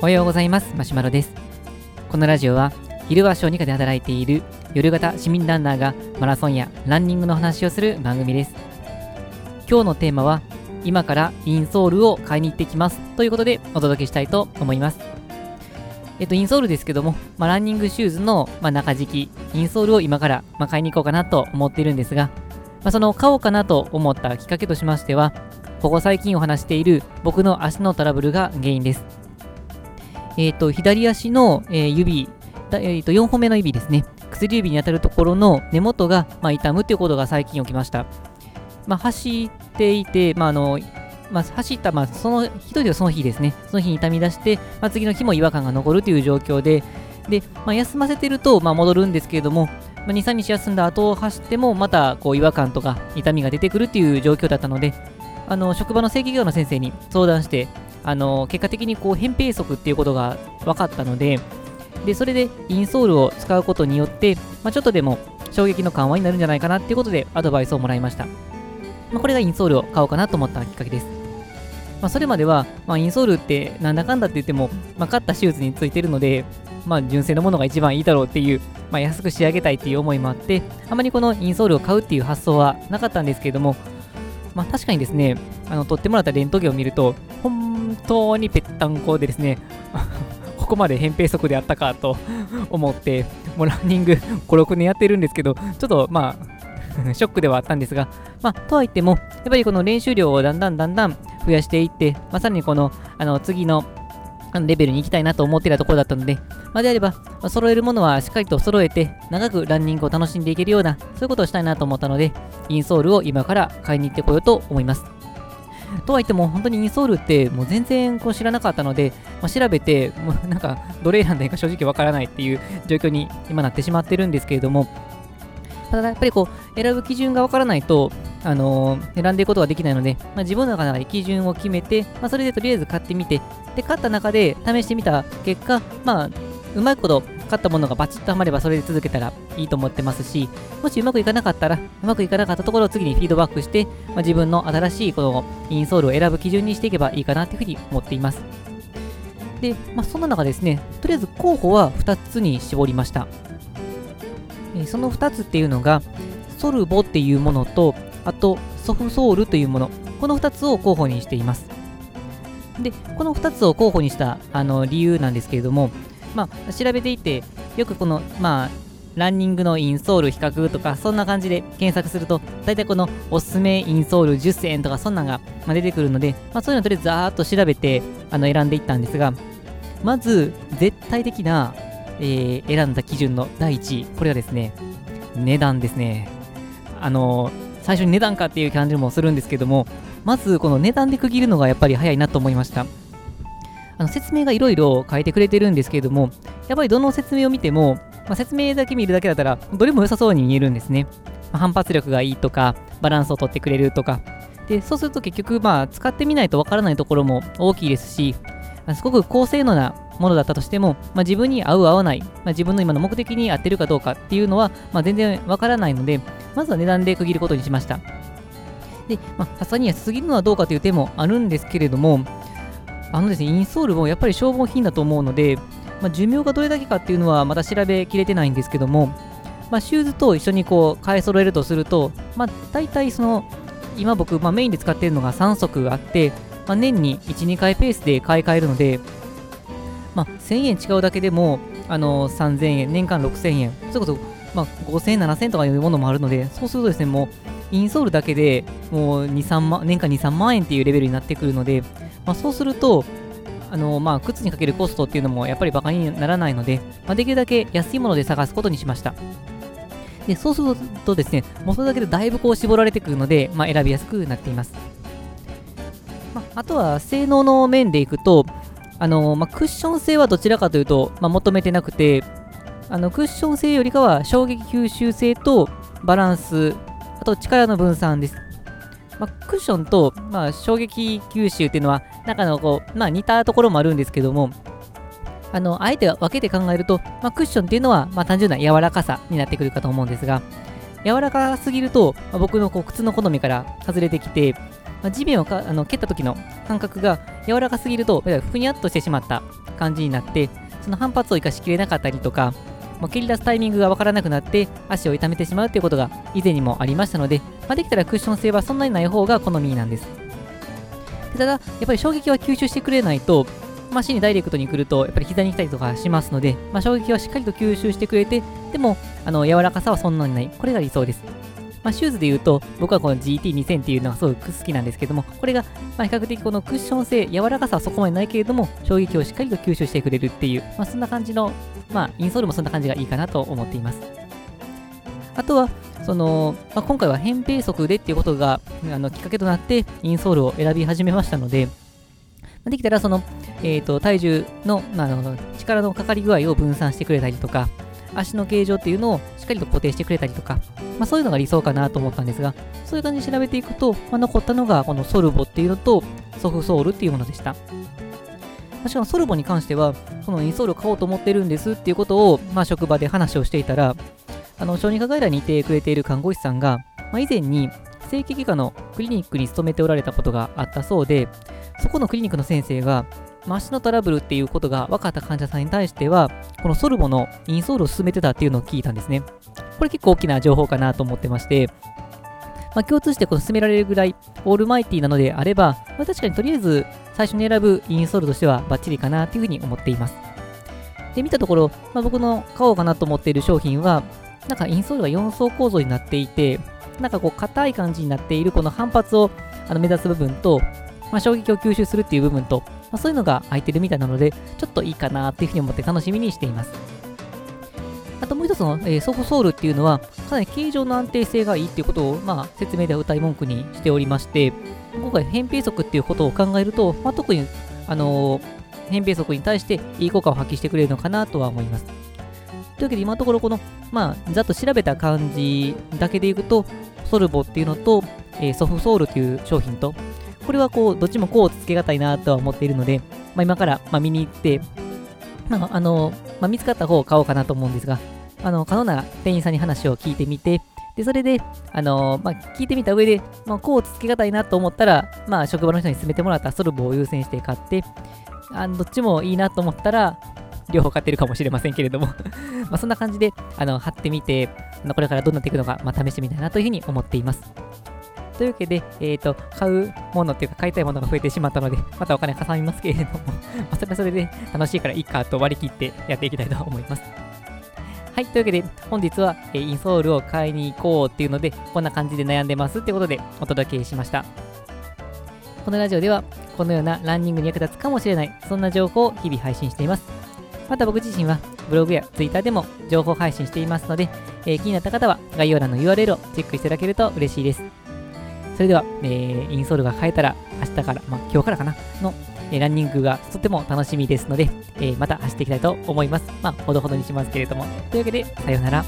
おはようございます。マシュマロです。このラジオは昼は小児科で働いている夜型市民ランナーがマラソンやランニングの話をする番組です。今日のテーマは今からインソールを買いに行ってきます。ということでお届けしたいと思います。えっと、インソールですけども、まあ、ランニングシューズの、まあ、中敷き、インソールを今から、まあ、買いに行こうかなと思っているんですが、まあ、その買おうかなと思ったきっかけとしましては、ここ最近お話している僕の足のトラブルが原因です。えっ、ー、と、左足の、えー、指、えー、と4本目の指ですね、薬指に当たるところの根元が、まあ、痛むということが最近起きました。まあ、走っていて、まあ、あのまあ、走った、まあ、その日といその日ですね、その日に痛み出して、まあ、次の日も違和感が残るという状況で、で、まあ、休ませてると、まあ、戻るんですけれども、まあ、2、3日休んだ後を走っても、またこう違和感とか痛みが出てくるという状況だったので、あの職場の正規業の先生に相談して、あの結果的にこう扁平足っていうことが分かったのでで、それでインソールを使うことによって、まあ、ちょっとでも衝撃の緩和になるんじゃないかなっていうことでアドバイスをもらいました。まあ、これがインソールを買おうかなと思ったきっかけです。まあ、それまでは、まあ、インソールってなんだかんだって言っても、まあ、買った手術についてるので、まあ、純正のものが一番いいだろうっていう、まあ、安く仕上げたいっていう思いもあって、あまりこのインソールを買うっていう発想はなかったんですけれども、まあ、確かにですね、あの取ってもらったレントゲンを見ると、本当にぺったんこでですね、ここまで扁平足であったかと 思って、もうランニング5、6年やってるんですけど、ちょっとまあ、ショックではあったんですが、まあ、とはいっても、やっぱりこの練習量をだんだんだんだん増やしていって、まあ、さらにこの、あの、次のレベルに行きたいなと思っていたところだったので、まあ、であれば、まあ、揃えるものはしっかりと揃えて、長くランニングを楽しんでいけるような、そういうことをしたいなと思ったので、インソールを今から買いに行ってこようと思います。とはいっても、本当にインソールってもう全然こう知らなかったので、まあ、調べて、もうなんか、どれ選んだいいか正直わからないっていう状況に今なってしまってるんですけれども、ただやっぱりこう、選ぶ基準がわからないと、あのー、選んでいくことができないので、まあ、自分の中で基準を決めて、まあ、それでとりあえず買ってみて、で、買った中で試してみた結果、まあ、うまいこと買ったものがバチッとはまればそれで続けたらいいと思ってますし、もしうまくいかなかったら、うまくいかなかったところを次にフィードバックして、まあ、自分の新しいこのインソールを選ぶ基準にしていけばいいかなというふうに思っています。で、まあ、そんな中ですね、とりあえず候補は2つに絞りました。えその2つっていうのが、ソルボっていうものと、あとソフソールというもの、この2つを候補にしています。で、この2つを候補にしたあの理由なんですけれども、まあ、調べていて、よくこの、まあ、ランニングのインソール比較とか、そんな感じで検索すると、大体このおすすめインソール10選とか、そんなんが出てくるので、まあ、そういうのをとりあえずざーっと調べてあの選んでいったんですが、まず、絶対的な、えー、選んだ基準の第1位、これはですね、値段ですね。あのー最初に値段かっていう感じもするんですけども、まずこの値段で区切るのがやっぱり早いなと思いました。あの説明がいろいろ書いてくれてるんですけれども、やっぱりどの説明を見ても、まあ、説明だけ見るだけだったら、どれも良さそうに見えるんですね。まあ、反発力がいいとか、バランスをとってくれるとか。で、そうすると結局、まあ、使ってみないとわからないところも大きいですし、すごく高性能なものだったとしても、まあ、自分に合う合わない、まあ、自分の今の目的に合ってるかどうかっていうのは、まあ、全然わからないので、まずは値段で区切ることにしました。で、まあ、さすがに安すぎるのはどうかという点もあるんですけれども、あのですね、インストールもやっぱり消耗品だと思うので、まあ、寿命がどれだけかっていうのはまだ調べきれてないんですけども、まあ、シューズと一緒にこう、買い揃えるとすると、まあ、大体その、今僕、まあ、メインで使っているのが3足あって、まあ、年に1、2回ペースで買い替えるので、まあ、1000円違うだけでも、あの3000円、年間6000円、そういうこと、まあ、5000円、7000とかいうものもあるので、そうするとですね、もう、インソールだけでもう2、3万、年間2、3万円っていうレベルになってくるので、まあ、そうすると、あのまあ、靴にかけるコストっていうのもやっぱりバカにならないので、まあ、できるだけ安いもので探すことにしました。でそうするとですね、もうそれだけでだいぶこう絞られてくるので、まあ、選びやすくなっています。まあ、あとは性能の面でいくと、あのまあ、クッション性はどちらかというと、まあ、求めてなくて、あのクッション性よりかは衝撃吸収性とバランス、あと力の分散です。まあ、クッションと、まあ、衝撃吸収っていうのは、中のこう、まあ、似たところもあるんですけども、あの、あえて分けて考えると、まあ、クッションっていうのは、まあ、単純な柔らかさになってくるかと思うんですが、柔らかすぎると、まあ、僕のこう靴の好みから外れてきて、まあ、地面をかあの蹴った時の感覚が柔らかすぎると、ふにゃっとしてしまった感じになって、その反発を生かしきれなかったりとか、まあ、蹴り出すタイミングがわからなくなって足を痛めてしまうということが以前にもありましたので、まあ、できたらクッション性はそんなにない方が好みなんです。ただ、やっぱり衝撃は吸収してくれないと、まあ、足にダイレクトに来ると、やっぱり膝に来たりとかしますので、まあ、衝撃はしっかりと吸収してくれて、でも、あの柔らかさはそんなにない。これが理想です。まあ、シューズで言うと、僕はこの GT2000 っていうのがすごく好きなんですけども、これが、ま比較的このクッション性、柔らかさはそこまでないけれども、衝撃をしっかりと吸収してくれるっていう、まあ、そんな感じの、まあ、インソールもそんな感じがいいかなと思っています。あとは、その、まあ、今回は扁平足でっていうことがあのきっかけとなって、インソールを選び始めましたので、できたらその、えーと、体重の,、まあ、の力のかかり具合を分散してくれたりとか、足の形状っていうのをしっかりと固定してくれたりとか、まあ、そういうのが理想かなと思ったんですが、そういう感じで調べていくと、まあ、残ったのがこのソルボっていうのとソフソールっていうものでした。しかもソルボに関しては、このインソールを買おうと思ってるんですっていうことを、まあ、職場で話をしていたら、あの小児科外来にいてくれている看護師さんが、まあ、以前に整形外科のクリニックに勤めておられたことがあったそうで、そこのクリニックの先生が、足のトラブルっていうことが分かった患者さんに対しては、このソルボのインソールを進めてたっていうのを聞いたんですね。これ結構大きな情報かなと思ってまして、まあ、共通してこの進められるぐらいオールマイティなのであれば、まあ、確かにとりあえず最初に選ぶインストールとしてはバッチリかなというふうに思っています。で、見たところ、まあ、僕の買おうかなと思っている商品は、なんかインストールが4層構造になっていて、なんかこう硬い感じになっているこの反発をあの目指す部分と、まあ、衝撃を吸収するっていう部分と、まあ、そういうのが空いてるみたいなので、ちょっといいかなっていうふうに思って楽しみにしています。あともう一つの、えー、ソフソールっていうのは、かなり形状の安定性がいいっていうことを、まあ、説明では歌い文句にしておりまして、今回、扁平足っていうことを考えると、まあ、特に、あのー、扁平足に対していい効果を発揮してくれるのかなとは思います。というわけで、今のところ、この、まあ、ざっと調べた感じだけでいくと、ソルボっていうのと、えー、ソフソールっていう商品と、これはこう、どっちもこうつけがたいなとは思っているので、まあ、今から、まあ、見に行って、まあ、あの、まあ、見つかった方を買おうかなと思うんですが、あの、可能なら店員さんに話を聞いてみて、で、それで、あのまあ、聞いてみた上で、まあ、こうつけがたいなと思ったら、まあ、職場の人に勧めてもらったソルボを優先して買って、あどっちもいいなと思ったら、両方買ってるかもしれませんけれども まあそんな感じで、あの、貼ってみて、これからどうなっていくのか、まあ、試してみたいなというふうに思っています。というわけで、えっ、ー、と、買うものっていうか、買いたいものが増えてしまったので、またお金かさみますけれども まあ、それはそれで楽しいからいいかと割り切ってやっていきたいと思います。はい、というわけで、本日は、えインソールを買いに行こうっていうので、こんな感じで悩んでますってことでお届けしました。このラジオでは、このようなランニングに役立つかもしれない、そんな情報を日々配信しています。また僕自身は、ブログや Twitter でも情報配信していますので、えー、気になった方は概要欄の URL をチェックしていただけると嬉しいです。それでは、えー、インソールが変えたら明日から、まあ、今日からかな、の、えー、ランニングがとても楽しみですので、えー、また走っていきたいと思います。まあ、ほどほどにしますけれども。というわけで、さようなら。